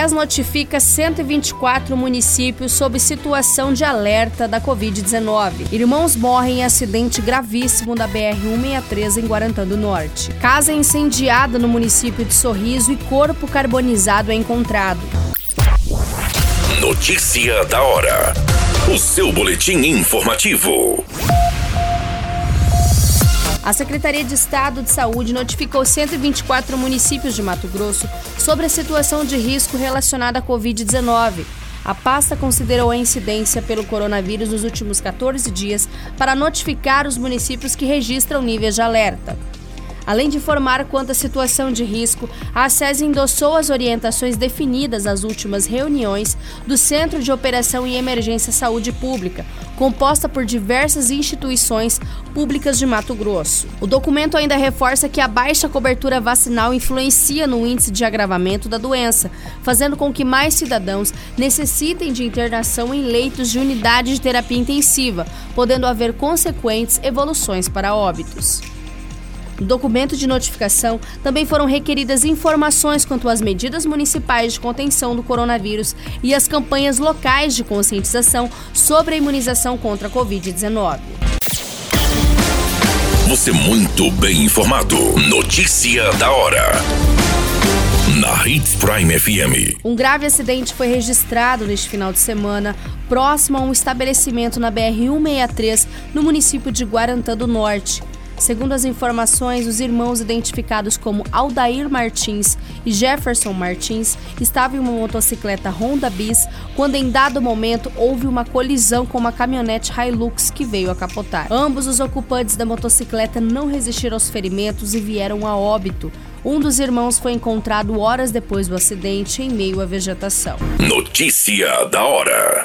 SES notifica 124 municípios sob situação de alerta da Covid-19. Irmãos morrem em acidente gravíssimo da BR-163 em Guarantã do Norte. Casa incendiada no município de Sorriso e corpo carbonizado é encontrado. Notícia da hora. O seu boletim informativo. A Secretaria de Estado de Saúde notificou 124 municípios de Mato Grosso sobre a situação de risco relacionada à Covid-19. A pasta considerou a incidência pelo coronavírus nos últimos 14 dias para notificar os municípios que registram níveis de alerta. Além de informar quanto à situação de risco, a SES endossou as orientações definidas nas últimas reuniões do Centro de Operação e Emergência Saúde Pública, composta por diversas instituições públicas de Mato Grosso. O documento ainda reforça que a baixa cobertura vacinal influencia no índice de agravamento da doença, fazendo com que mais cidadãos necessitem de internação em leitos de unidade de terapia intensiva, podendo haver consequentes evoluções para óbitos. No documento de notificação também foram requeridas informações quanto às medidas municipais de contenção do coronavírus e as campanhas locais de conscientização sobre a imunização contra a Covid-19. Você muito bem informado. Notícia da hora. Na Hits Prime FM. Um grave acidente foi registrado neste final de semana próximo a um estabelecimento na BR-163 no município de Guarantã do Norte. Segundo as informações, os irmãos identificados como Aldair Martins e Jefferson Martins estavam em uma motocicleta Honda Bis quando, em dado momento, houve uma colisão com uma caminhonete Hilux que veio a capotar. Ambos os ocupantes da motocicleta não resistiram aos ferimentos e vieram a óbito. Um dos irmãos foi encontrado horas depois do acidente em meio à vegetação. Notícia da hora.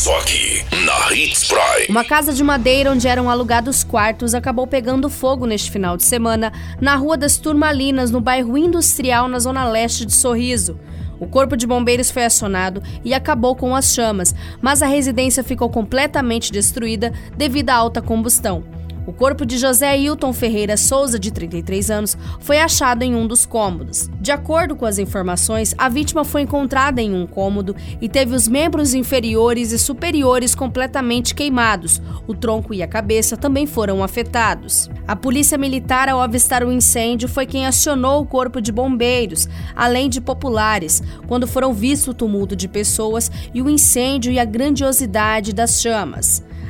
Só aqui, na Hits Prime. Uma casa de madeira onde eram alugados quartos acabou pegando fogo neste final de semana na Rua das Turmalinas, no bairro Industrial, na zona leste de Sorriso. O corpo de bombeiros foi acionado e acabou com as chamas, mas a residência ficou completamente destruída devido à alta combustão. O corpo de José Hilton Ferreira Souza, de 33 anos, foi achado em um dos cômodos. De acordo com as informações, a vítima foi encontrada em um cômodo e teve os membros inferiores e superiores completamente queimados. O tronco e a cabeça também foram afetados. A polícia militar, ao avistar o incêndio, foi quem acionou o corpo de bombeiros, além de populares, quando foram vistos o tumulto de pessoas e o incêndio e a grandiosidade das chamas.